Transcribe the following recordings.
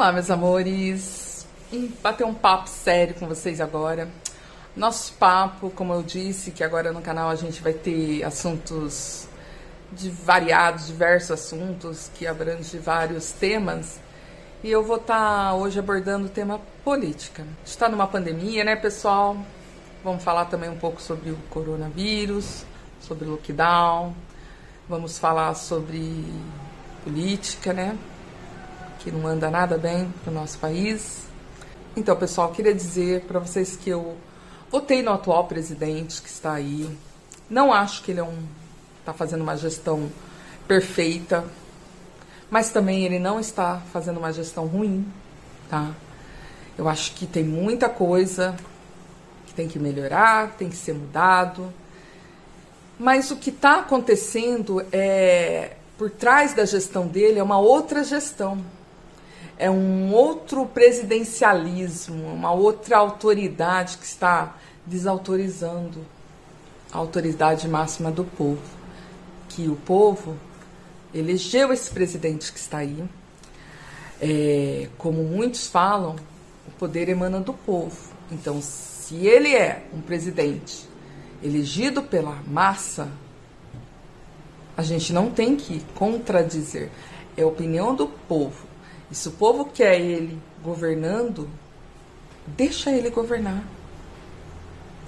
Olá, meus amores. Bater um papo sério com vocês agora. Nosso papo, como eu disse, que agora no canal a gente vai ter assuntos de variados, diversos assuntos que abrangem vários temas. E eu vou estar hoje abordando o tema política. Está numa pandemia, né, pessoal? Vamos falar também um pouco sobre o coronavírus, sobre o lockdown. Vamos falar sobre política, né? Que não anda nada bem para o nosso país. Então, pessoal, queria dizer para vocês que eu votei no atual presidente que está aí. Não acho que ele é um está fazendo uma gestão perfeita, mas também ele não está fazendo uma gestão ruim, tá? Eu acho que tem muita coisa que tem que melhorar, tem que ser mudado. Mas o que está acontecendo é por trás da gestão dele é uma outra gestão. É um outro presidencialismo, uma outra autoridade que está desautorizando a autoridade máxima do povo. Que o povo elegeu esse presidente que está aí. É, como muitos falam, o poder emana do povo. Então, se ele é um presidente elegido pela massa, a gente não tem que contradizer. É a opinião do povo. E se o povo quer ele governando, deixa ele governar.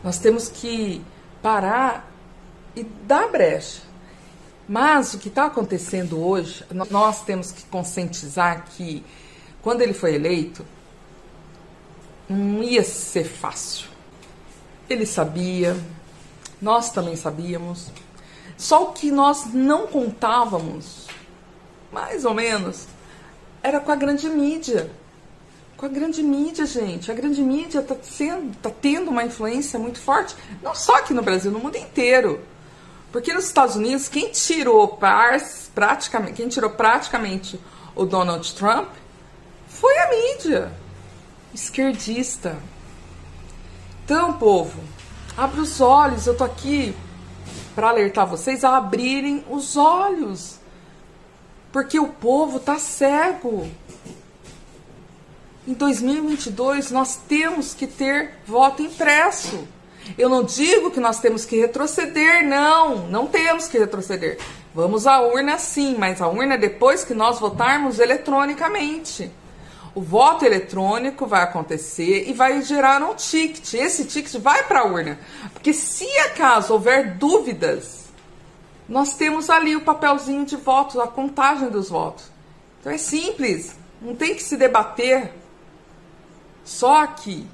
Nós temos que parar e dar brecha. Mas o que está acontecendo hoje, nós temos que conscientizar que quando ele foi eleito, não ia ser fácil. Ele sabia, nós também sabíamos. Só o que nós não contávamos, mais ou menos, era com a grande mídia. Com a grande mídia, gente. A grande mídia está tá tendo uma influência muito forte, não só aqui no Brasil, no mundo inteiro. Porque nos Estados Unidos, quem tirou praticamente, quem tirou praticamente o Donald Trump foi a mídia esquerdista. Então, povo, abre os olhos. Eu tô aqui para alertar vocês a abrirem os olhos. Porque o povo tá cego. Em 2022 nós temos que ter voto impresso. Eu não digo que nós temos que retroceder, não, não temos que retroceder. Vamos à urna sim, mas a urna é depois que nós votarmos eletronicamente. O voto eletrônico vai acontecer e vai gerar um ticket. Esse ticket vai para a urna. Porque se acaso houver dúvidas, nós temos ali o papelzinho de votos, a contagem dos votos. Então é simples, não tem que se debater. Só que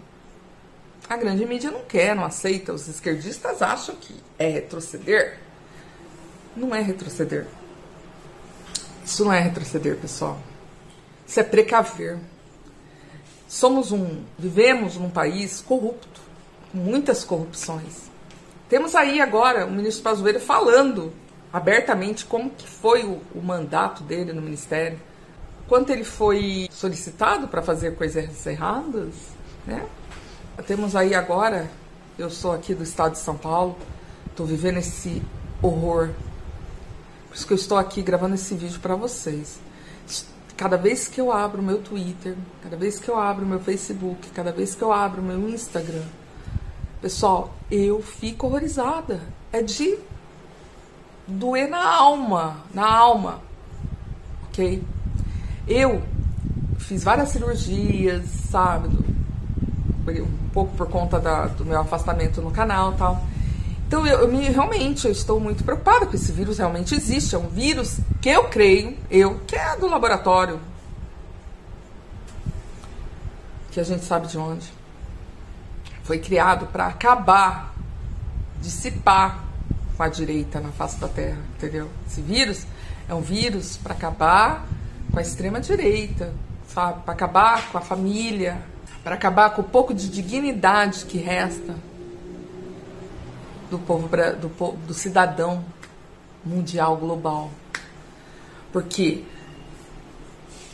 a grande mídia não quer, não aceita. Os esquerdistas acham que é retroceder. Não é retroceder. Isso não é retroceder, pessoal. Isso é precaver. Somos um, vivemos num país corrupto, com muitas corrupções. Temos aí agora o ministro Pazuello falando abertamente como que foi o, o mandato dele no ministério, quanto ele foi solicitado para fazer coisas erradas, né? Temos aí agora, eu sou aqui do estado de São Paulo, estou vivendo esse horror. Por isso que eu estou aqui gravando esse vídeo para vocês cada vez que eu abro meu Twitter, cada vez que eu abro meu Facebook, cada vez que eu abro meu Instagram, pessoal, eu fico horrorizada. É de doer na alma, na alma, ok? Eu fiz várias cirurgias, sabe? Um pouco por conta da, do meu afastamento no canal tal. Então, eu, eu me, realmente eu estou muito preocupada com esse vírus. Realmente existe. É um vírus que eu creio, eu, que é do laboratório. Que a gente sabe de onde. Foi criado para acabar, dissipar com a direita na face da Terra, entendeu? Esse vírus é um vírus para acabar com a extrema direita, sabe? Para acabar com a família, para acabar com o pouco de dignidade que resta do povo do, do cidadão mundial global. Porque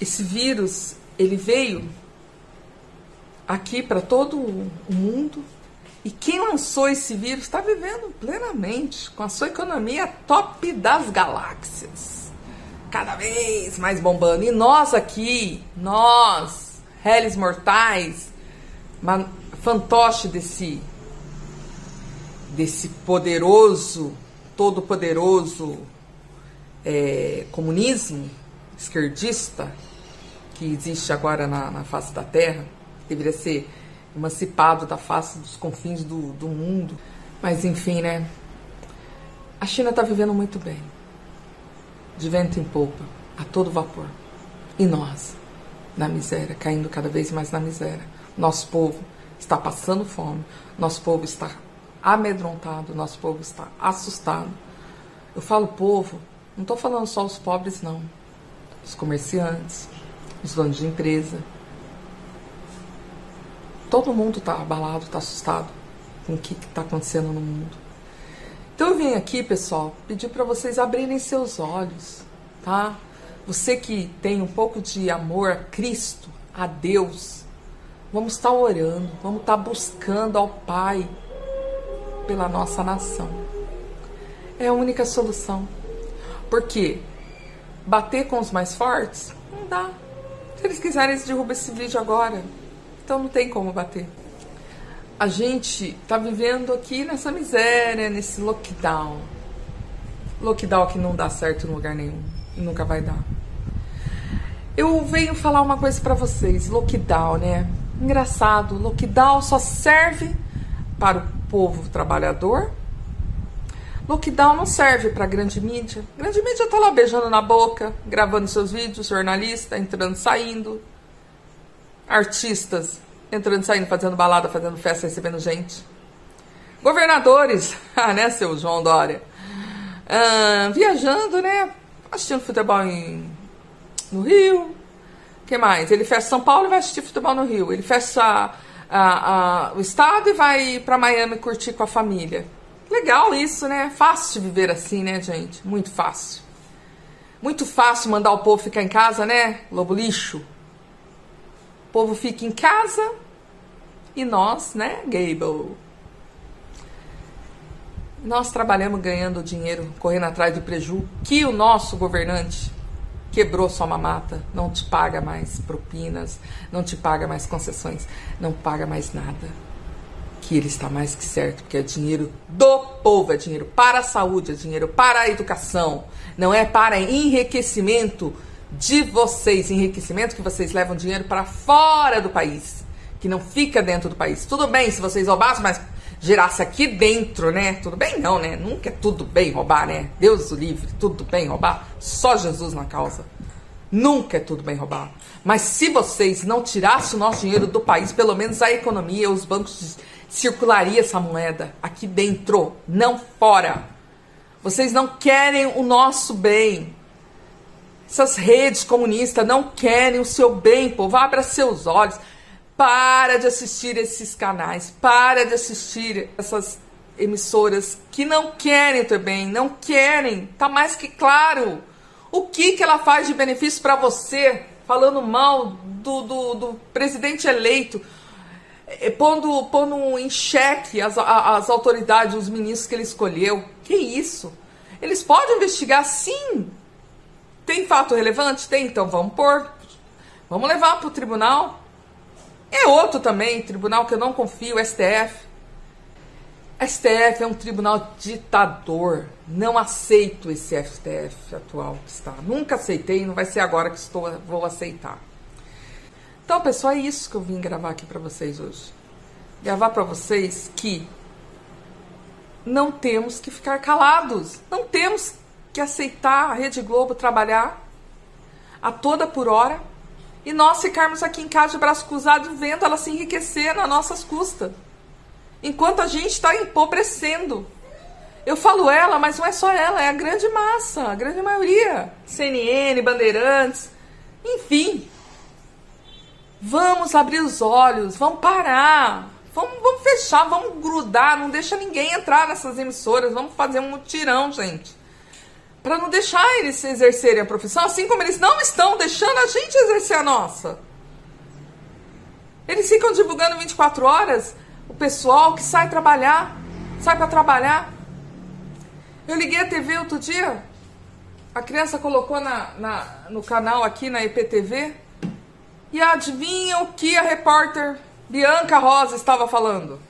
esse vírus, ele veio aqui para todo o mundo e quem lançou esse vírus está vivendo plenamente com a sua economia top das galáxias. cada vez mais bombando. E nós aqui, nós, réis mortais, fantoche desse, desse poderoso, todo poderoso é, comunismo esquerdista que existe agora na, na face da Terra, deveria ser emancipado da face dos confins do, do mundo. Mas enfim, né? A China está vivendo muito bem, de vento em polpa, a todo vapor. E nós, na miséria, caindo cada vez mais na miséria. Nosso povo está passando fome, nosso povo está amedrontado, nosso povo está assustado. Eu falo povo, não estou falando só os pobres, não. Os comerciantes, os donos de empresa. Todo mundo está abalado, está assustado com o que está acontecendo no mundo. Então eu vim aqui, pessoal, pedir para vocês abrirem seus olhos, tá? Você que tem um pouco de amor a Cristo, a Deus, vamos estar tá orando, vamos estar tá buscando ao Pai pela nossa nação. É a única solução. Porque bater com os mais fortes não dá. Se eles quiserem, eles derrubam esse vídeo agora. Então não tem como bater a gente tá vivendo aqui nessa miséria, nesse lockdown. Lockdown que não dá certo em lugar nenhum e nunca vai dar. Eu venho falar uma coisa para vocês, lockdown, né? Engraçado, lockdown só serve para o povo trabalhador. Lockdown não serve para grande mídia. Grande mídia tá lá beijando na boca, gravando seus vídeos, jornalista entrando, saindo. Artistas entrando, saindo, fazendo balada, fazendo festa, recebendo gente. Governadores, ah, né, seu João Dória? Ah, viajando, né? Assistindo futebol em, no Rio. que mais? Ele fecha São Paulo e vai assistir futebol no Rio. Ele fecha a, a, o estado e vai para Miami curtir com a família. Legal isso, né? Fácil de viver assim, né, gente? Muito fácil. Muito fácil mandar o povo ficar em casa, né? Lobo lixo. Povo fica em casa, e nós, né, Gable? Nós trabalhamos ganhando dinheiro, correndo atrás do preju que o nosso governante quebrou sua mamata, não te paga mais propinas, não te paga mais concessões, não paga mais nada. Que ele está mais que certo, porque é dinheiro do povo, é dinheiro para a saúde, é dinheiro para a educação, não é para enriquecimento de vocês, enriquecimento que vocês levam dinheiro para fora do país que não fica dentro do país. Tudo bem se vocês roubassem, mas girasse aqui dentro, né? Tudo bem não, né? Nunca é tudo bem roubar, né? Deus o livre, tudo bem roubar. Só Jesus na causa. Nunca é tudo bem roubar. Mas se vocês não tirassem o nosso dinheiro do país, pelo menos a economia, os bancos circularia essa moeda aqui dentro, não fora. Vocês não querem o nosso bem. Essas redes comunistas não querem o seu bem, povo. Abra seus olhos. Para de assistir esses canais, para de assistir essas emissoras que não querem bem, não querem, tá mais que claro. O que, que ela faz de benefício para você, falando mal do, do, do presidente eleito, eh, pondo, pondo em xeque as, as autoridades, os ministros que ele escolheu? Que isso? Eles podem investigar, sim. Tem fato relevante? Tem, então vamos pôr. Vamos levar para o tribunal. É outro também, tribunal que eu não confio, STF. STF é um tribunal ditador. Não aceito esse STF atual que está. Nunca aceitei, não vai ser agora que estou, vou aceitar. Então, pessoal, é isso que eu vim gravar aqui para vocês hoje. Gravar para vocês que não temos que ficar calados. Não temos que aceitar a Rede Globo trabalhar a toda por hora e nós ficarmos aqui em casa de braço cruzado vendo ela se enriquecer nas nossas custas. Enquanto a gente está empobrecendo. Eu falo ela, mas não é só ela, é a grande massa, a grande maioria. CNN, Bandeirantes, enfim. Vamos abrir os olhos, vamos parar, vamos, vamos fechar, vamos grudar, não deixa ninguém entrar nessas emissoras, vamos fazer um mutirão, gente para não deixar eles exercerem a profissão, assim como eles não estão deixando a gente exercer a nossa. Eles ficam divulgando 24 horas o pessoal que sai trabalhar, sai para trabalhar. Eu liguei a TV outro dia, A criança colocou na, na, no canal aqui na EPTV e adivinha o que a repórter Bianca Rosa estava falando?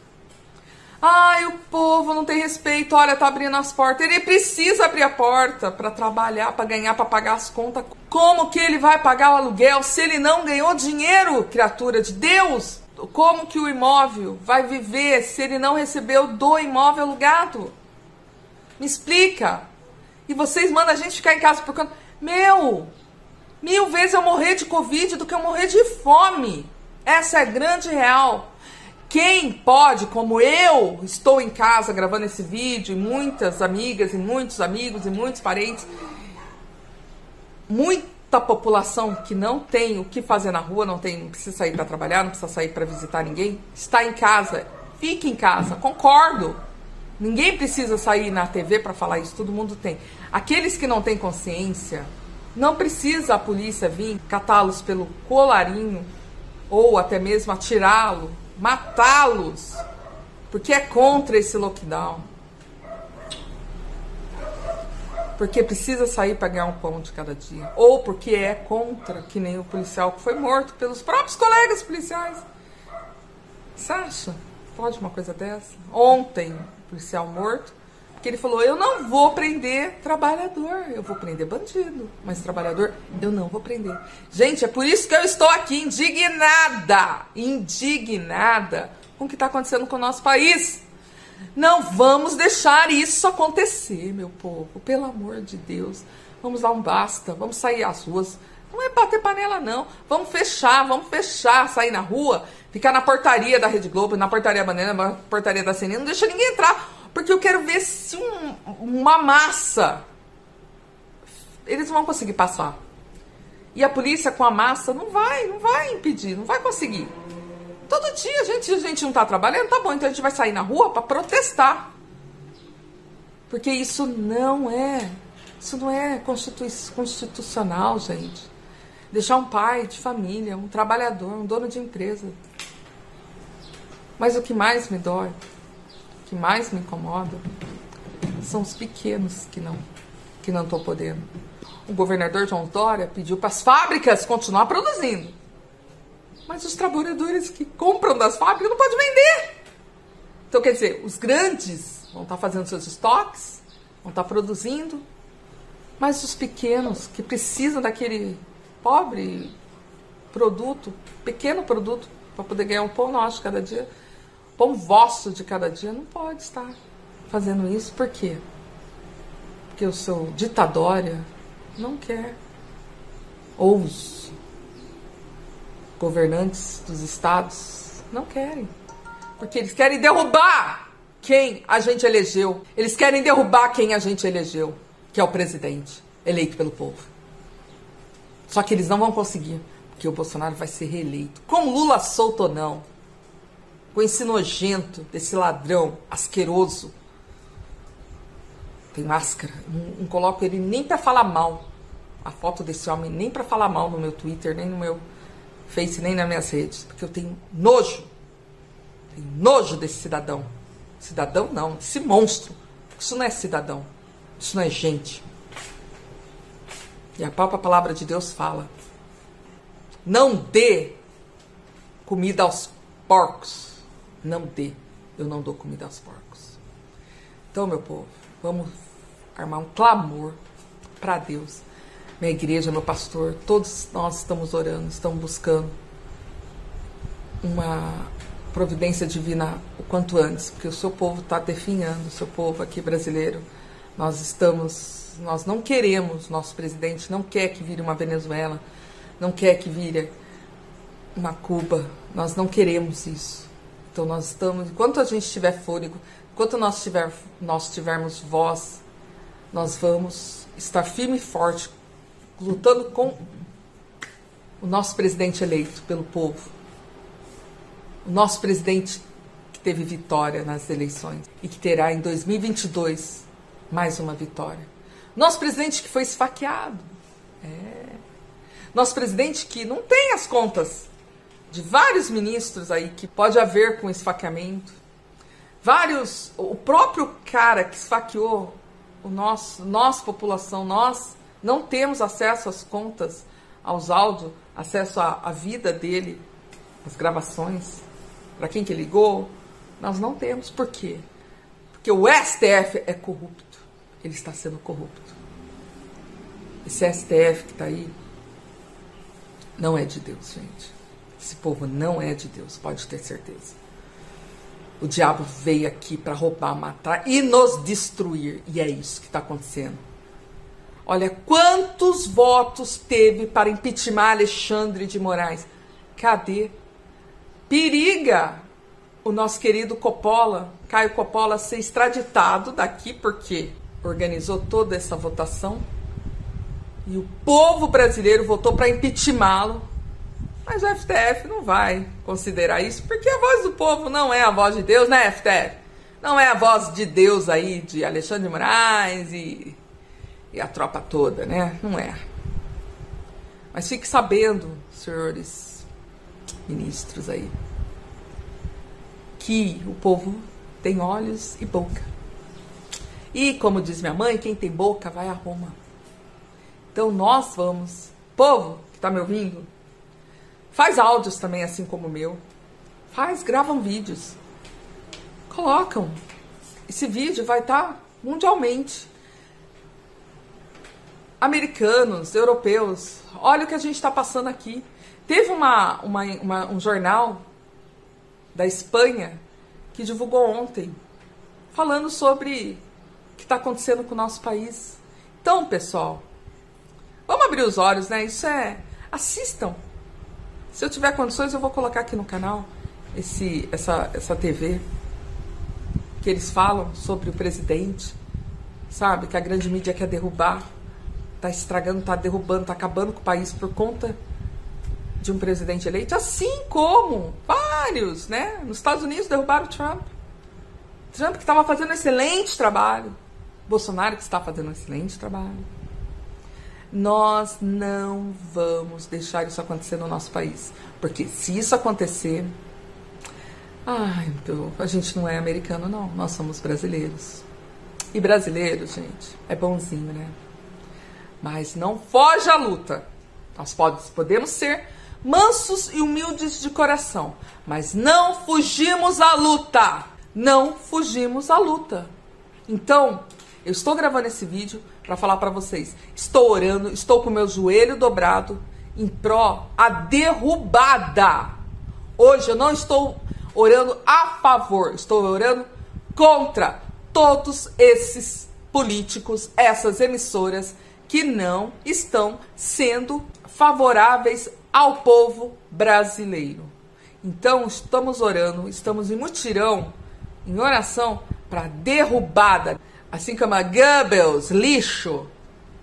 Ai, o povo não tem respeito, olha, tá abrindo as portas. Ele precisa abrir a porta para trabalhar, para ganhar, para pagar as contas. Como que ele vai pagar o aluguel se ele não ganhou dinheiro, criatura de Deus? Como que o imóvel vai viver se ele não recebeu do imóvel alugado? Me explica. E vocês mandam a gente ficar em casa por. Meu, mil vezes eu morrer de Covid do que eu morrer de fome. Essa é grande real. Quem pode, como eu, estou em casa gravando esse vídeo, e muitas amigas, e muitos amigos, e muitos parentes, muita população que não tem o que fazer na rua, não tem, não precisa sair para trabalhar, não precisa sair para visitar ninguém, está em casa, fique em casa, concordo. Ninguém precisa sair na TV para falar isso, todo mundo tem. Aqueles que não têm consciência, não precisa a polícia vir catá-los pelo colarinho ou até mesmo atirá-lo matá-los, porque é contra esse lockdown. Porque precisa sair para ganhar um pão de cada dia. Ou porque é contra, que nem o policial que foi morto pelos próprios colegas policiais. Você acha? Pode uma coisa dessa? Ontem, policial morto, ele falou: Eu não vou prender trabalhador, eu vou prender bandido, mas trabalhador eu não vou prender. Gente, é por isso que eu estou aqui indignada, indignada com o que está acontecendo com o nosso país. Não vamos deixar isso acontecer, meu povo, pelo amor de Deus. Vamos dar um basta, vamos sair às ruas. Não é bater panela, não. Vamos fechar, vamos fechar, sair na rua, ficar na portaria da Rede Globo, na portaria Bandeira, na portaria da CNN, não deixa ninguém entrar. Porque eu quero ver se um, uma massa eles vão conseguir passar. E a polícia com a massa não vai, não vai impedir, não vai conseguir. Todo dia a gente, a gente não tá trabalhando, tá bom, então a gente vai sair na rua para protestar. Porque isso não é, isso não é constitu constitucional, gente. Deixar um pai de família, um trabalhador, um dono de empresa. Mas o que mais me dói que mais me incomoda são os pequenos que não que não estão podendo. O governador João Dória pediu para as fábricas continuar produzindo. Mas os trabalhadores que compram das fábricas não podem vender. Então, quer dizer, os grandes vão estar tá fazendo seus estoques, vão estar tá produzindo, mas os pequenos que precisam daquele pobre produto, pequeno produto, para poder ganhar um pão nosso cada dia, pão vosso de cada dia não pode estar fazendo isso. Por quê? Porque o seu ditadória não quer. Ou os governantes dos estados não querem. Porque eles querem derrubar quem a gente elegeu. Eles querem derrubar quem a gente elegeu, que é o presidente, eleito pelo povo. Só que eles não vão conseguir, porque o Bolsonaro vai ser reeleito. Com Lula solto ou não, com esse nojento desse ladrão asqueroso. Tem máscara. Não, não coloco ele nem para falar mal. A foto desse homem nem para falar mal no meu Twitter, nem no meu Face, nem nas minhas redes. Porque eu tenho nojo. Tenho nojo desse cidadão. Cidadão não, esse monstro. Isso não é cidadão. Isso não é gente. E a própria palavra de Deus fala: não dê comida aos porcos não dê, eu não dou comida aos porcos. Então, meu povo, vamos armar um clamor para Deus. Minha igreja, meu pastor, todos nós estamos orando, estamos buscando uma providência divina o quanto antes, porque o seu povo está definhando, o seu povo aqui brasileiro. Nós estamos, nós não queremos, nosso presidente não quer que vire uma Venezuela, não quer que vire uma Cuba, nós não queremos isso. Então nós estamos, enquanto a gente tiver fôlego, enquanto nós, tiver, nós tivermos voz, nós vamos estar firme e forte, lutando com o nosso presidente eleito pelo povo. O nosso presidente que teve vitória nas eleições e que terá em 2022 mais uma vitória. Nosso presidente que foi esfaqueado. É. Nosso presidente que não tem as contas de vários ministros aí que pode haver com esfaqueamento. Vários, o próprio cara que esfaqueou o nosso, nossa população, nós, não temos acesso às contas, aos áudios, acesso à, à vida dele, as gravações, para quem que ligou. Nós não temos. Por quê? Porque o STF é corrupto. Ele está sendo corrupto. Esse STF que está aí não é de Deus, gente. Esse povo não é de Deus, pode ter certeza. O diabo veio aqui para roubar, matar e nos destruir. E é isso que está acontecendo. Olha quantos votos teve para impeachment Alexandre de Moraes. Cadê? Periga o nosso querido Coppola, Caio Coppola, ser extraditado daqui porque organizou toda essa votação. E o povo brasileiro votou para impeachmá-lo. Mas o FTF não vai considerar isso, porque a voz do povo não é a voz de Deus, né, FTF? Não é a voz de Deus aí, de Alexandre de Moraes e e a tropa toda, né? Não é. Mas fique sabendo, senhores ministros aí, que o povo tem olhos e boca. E como diz minha mãe, quem tem boca vai a Roma. Então nós vamos, povo que está me ouvindo, faz áudios também assim como o meu, faz, gravam vídeos, colocam. Esse vídeo vai estar tá mundialmente americanos, europeus, olha o que a gente está passando aqui. Teve uma, uma, uma, um jornal da Espanha que divulgou ontem, falando sobre o que está acontecendo com o nosso país. Então, pessoal, vamos abrir os olhos, né? Isso é. Assistam. Se eu tiver condições, eu vou colocar aqui no canal esse, essa, essa TV que eles falam sobre o presidente, sabe? Que a grande mídia quer derrubar está estragando, está derrubando, está acabando com o país por conta de um presidente eleito, assim como vários, né? Nos Estados Unidos derrubaram o Trump. Trump que estava fazendo um excelente trabalho. Bolsonaro que está fazendo um excelente trabalho. Nós não vamos deixar isso acontecer no nosso país. Porque se isso acontecer. Ai, então, a gente não é americano, não. Nós somos brasileiros. E brasileiro, gente, é bonzinho, né? mas não foge à luta. Nós podemos ser mansos e humildes de coração, mas não fugimos à luta. Não fugimos à luta. Então, eu estou gravando esse vídeo para falar para vocês. Estou orando, estou com meu joelho dobrado em pró a derrubada. Hoje eu não estou orando a favor, estou orando contra todos esses políticos, essas emissoras que não estão sendo favoráveis ao povo brasileiro. Então, estamos orando, estamos em mutirão, em oração para derrubada, assim como a Goebbels, lixo,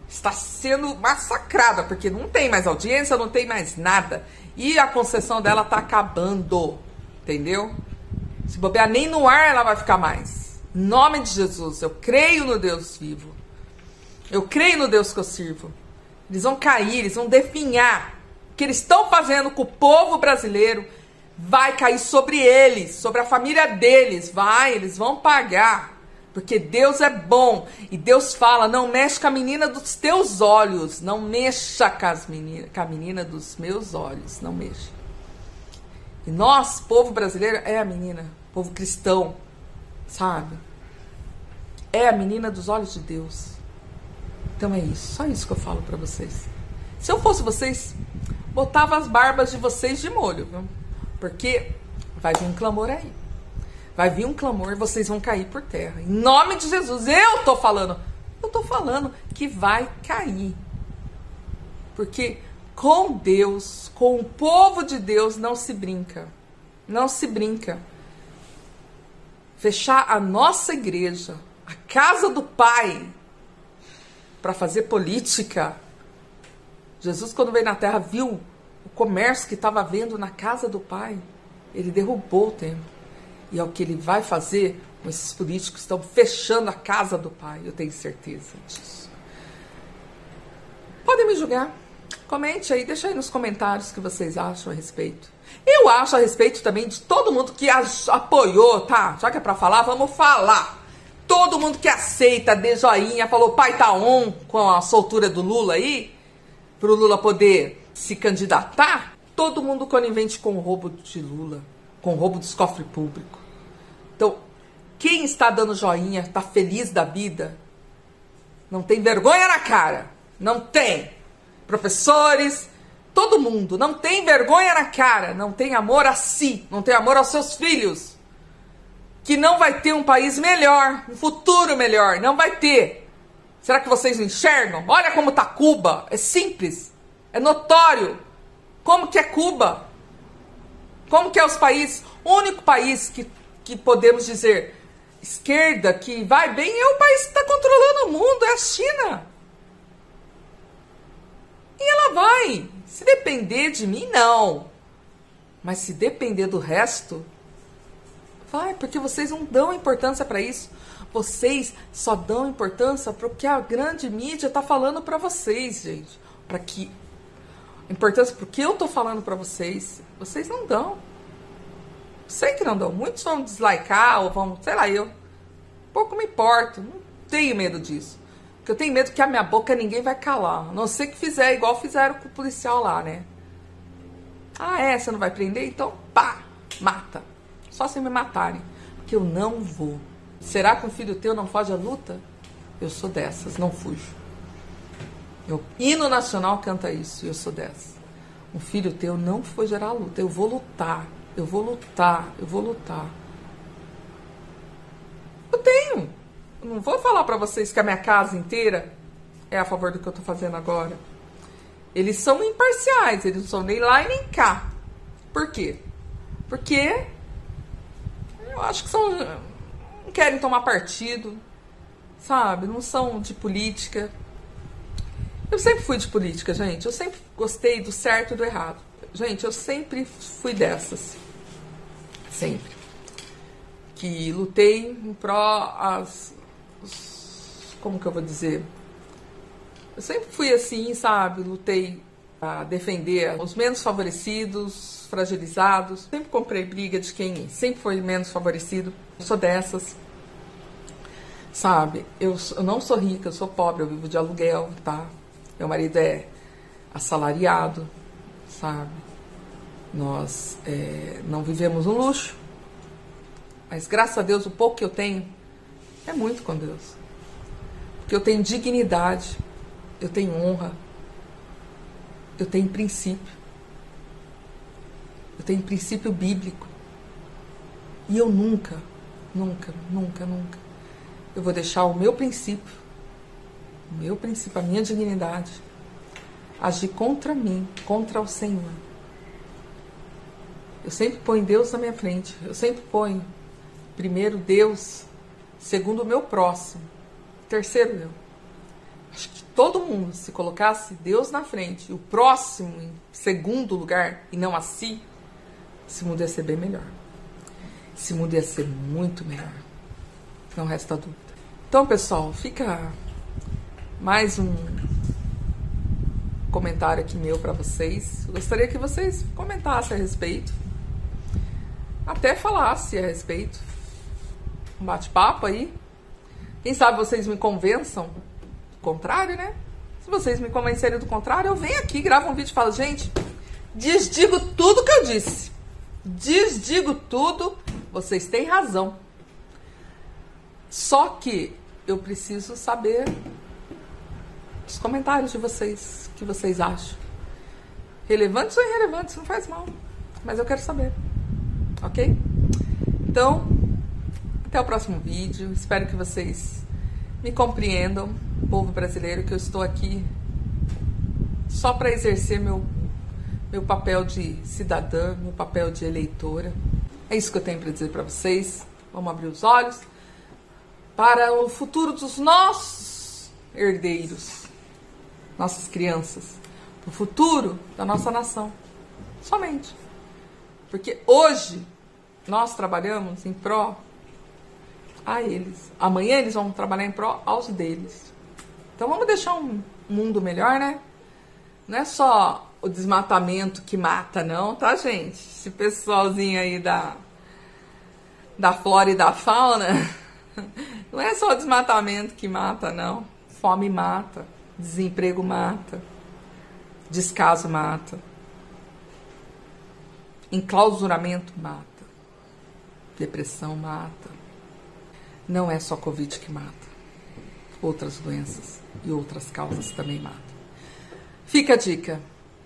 está sendo massacrada, porque não tem mais audiência, não tem mais nada. E a concessão dela está acabando, entendeu? Se bobear, nem no ar ela vai ficar mais. Em nome de Jesus, eu creio no Deus vivo. Eu creio no Deus que eu sirvo. Eles vão cair, eles vão definhar. O que eles estão fazendo com o povo brasileiro vai cair sobre eles, sobre a família deles. Vai, eles vão pagar. Porque Deus é bom. E Deus fala: não mexe com a menina dos teus olhos. Não mexa com, as menina, com a menina dos meus olhos. Não mexa. E nós, povo brasileiro, é a menina. Povo cristão. Sabe? É a menina dos olhos de Deus. Então é isso, só isso que eu falo para vocês. Se eu fosse vocês, botava as barbas de vocês de molho, viu? Porque vai vir um clamor aí. Vai vir um clamor vocês vão cair por terra. Em nome de Jesus, eu tô falando. Eu tô falando que vai cair. Porque com Deus, com o povo de Deus, não se brinca. Não se brinca. Fechar a nossa igreja, a casa do Pai, para fazer política. Jesus, quando veio na terra, viu o comércio que estava vendo na casa do Pai. Ele derrubou o templo. E é o que ele vai fazer com esses políticos que estão fechando a casa do Pai. Eu tenho certeza disso. Podem me julgar. Comente aí, deixa aí nos comentários o que vocês acham a respeito. Eu acho a respeito também de todo mundo que apoiou, tá? Já que é para falar, vamos falar todo mundo que aceita, dê joinha, falou pai tá on com a soltura do Lula aí, pro Lula poder se candidatar. Todo mundo conivente com o roubo de Lula, com roubo dos cofres públicos. Então, quem está dando joinha, está feliz da vida, não tem vergonha na cara. Não tem. Professores, todo mundo, não tem vergonha na cara, não tem amor a si, não tem amor aos seus filhos que não vai ter um país melhor, um futuro melhor, não vai ter. Será que vocês não enxergam? Olha como tá Cuba, é simples, é notório. Como que é Cuba? Como que é os países? O único país que, que podemos dizer esquerda que vai bem é o país que está controlando o mundo, é a China. E ela vai. Se depender de mim, não. Mas se depender do resto, Vai, porque vocês não dão importância para isso. Vocês só dão importância para o que a grande mídia está falando para vocês, gente. Para que importância o que eu estou falando para vocês, vocês não dão. Sei que não dão. Muitos vão deslicar ou vão, sei lá, eu pouco me importo. Não tenho medo disso. Porque eu tenho medo que a minha boca ninguém vai calar. A não ser que fizer igual fizeram com o policial lá, né? Ah, é? Você não vai prender? Então, pá, mata. Só se me matarem. Porque eu não vou. Será que um filho teu não foge à luta? Eu sou dessas, não fujo. O hino nacional canta isso, e eu sou dessas. Um filho teu não fugirá à luta. Eu vou lutar, eu vou lutar, eu vou lutar. Eu tenho. Eu não vou falar para vocês que a minha casa inteira é a favor do que eu tô fazendo agora. Eles são imparciais, eles não são nem lá e nem cá. Por quê? Porque eu acho que são. não querem tomar partido, sabe? Não são de política. Eu sempre fui de política, gente. Eu sempre gostei do certo e do errado. Gente, eu sempre fui dessas. Sempre. Que lutei em pró as. Como que eu vou dizer? Eu sempre fui assim, sabe? Lutei a defender os menos favorecidos, fragilizados. Sempre comprei briga de quem sempre foi menos favorecido. Eu sou dessas. Sabe? Eu, eu não sou rica, eu sou pobre, eu vivo de aluguel, tá? Meu marido é assalariado, sabe? Nós é, não vivemos um luxo, mas graças a Deus o pouco que eu tenho é muito com Deus. Porque eu tenho dignidade, eu tenho honra, eu tenho princípio. Eu tenho princípio bíblico. E eu nunca, nunca, nunca, nunca, eu vou deixar o meu princípio, o meu princípio, a minha dignidade, agir contra mim, contra o Senhor. Eu sempre ponho Deus na minha frente. Eu sempre ponho primeiro Deus, segundo o meu próximo, terceiro eu. Acho que todo mundo, se colocasse Deus na frente, o próximo em segundo lugar e não a si, esse mundo ia ser bem melhor. Esse mundo ia ser muito melhor. Não resta dúvida. Então, pessoal, fica mais um comentário aqui meu para vocês. Eu gostaria que vocês comentassem a respeito. Até falasse a respeito. Um bate-papo aí. Quem sabe vocês me convençam do contrário, né? Se vocês me convencerem do contrário, eu venho aqui, gravo um vídeo e falo, gente, desdigo tudo que eu disse desdigo tudo, vocês têm razão. Só que eu preciso saber os comentários de vocês, que vocês acham. Relevantes ou irrelevantes, não faz mal. Mas eu quero saber. Ok? Então, até o próximo vídeo. Espero que vocês me compreendam, povo brasileiro, que eu estou aqui só para exercer meu meu papel de cidadã, meu papel de eleitora. É isso que eu tenho para dizer para vocês. Vamos abrir os olhos para o futuro dos nossos herdeiros, nossas crianças, o futuro da nossa nação. Somente. Porque hoje nós trabalhamos em pró a eles. Amanhã eles vão trabalhar em pró aos deles. Então vamos deixar um mundo melhor, né? Não é só o desmatamento que mata, não, tá, gente? Esse pessoalzinho aí da, da flora e da fauna Não é só desmatamento que mata, não. Fome mata, desemprego mata, descaso mata, enclausuramento mata, depressão mata. Não é só Covid que mata, outras doenças e outras causas também matam. Fica a dica: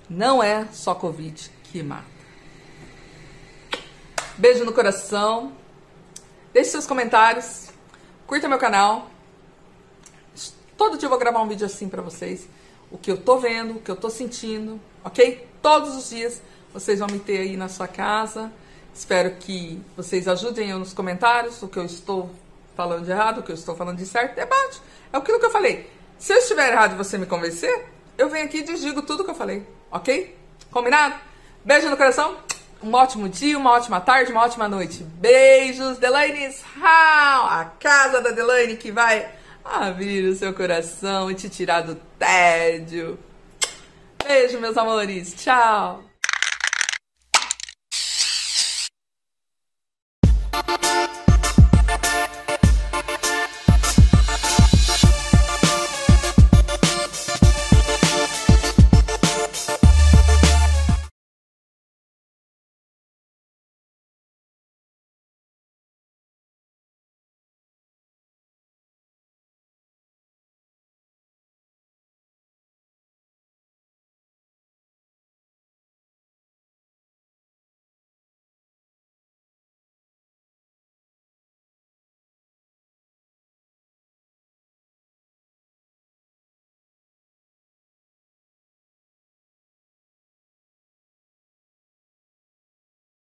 não é só Covid que mata. Beijo no coração. Deixe seus comentários. Curta meu canal. Todo dia eu vou gravar um vídeo assim pra vocês. O que eu tô vendo, o que eu tô sentindo, ok? Todos os dias vocês vão me ter aí na sua casa. Espero que vocês ajudem eu nos comentários o que eu estou falando de errado, o que eu estou falando de certo. Debate. É aquilo que eu falei. Se eu estiver errado e você me convencer, eu venho aqui e desdigo tudo que eu falei, ok? Combinado? Beijo no coração. Um ótimo dia, uma ótima tarde, uma ótima noite. Beijos, Delaine's How, a casa da Delaine que vai abrir o seu coração e te tirar do tédio. Beijo, meus amores. Tchau.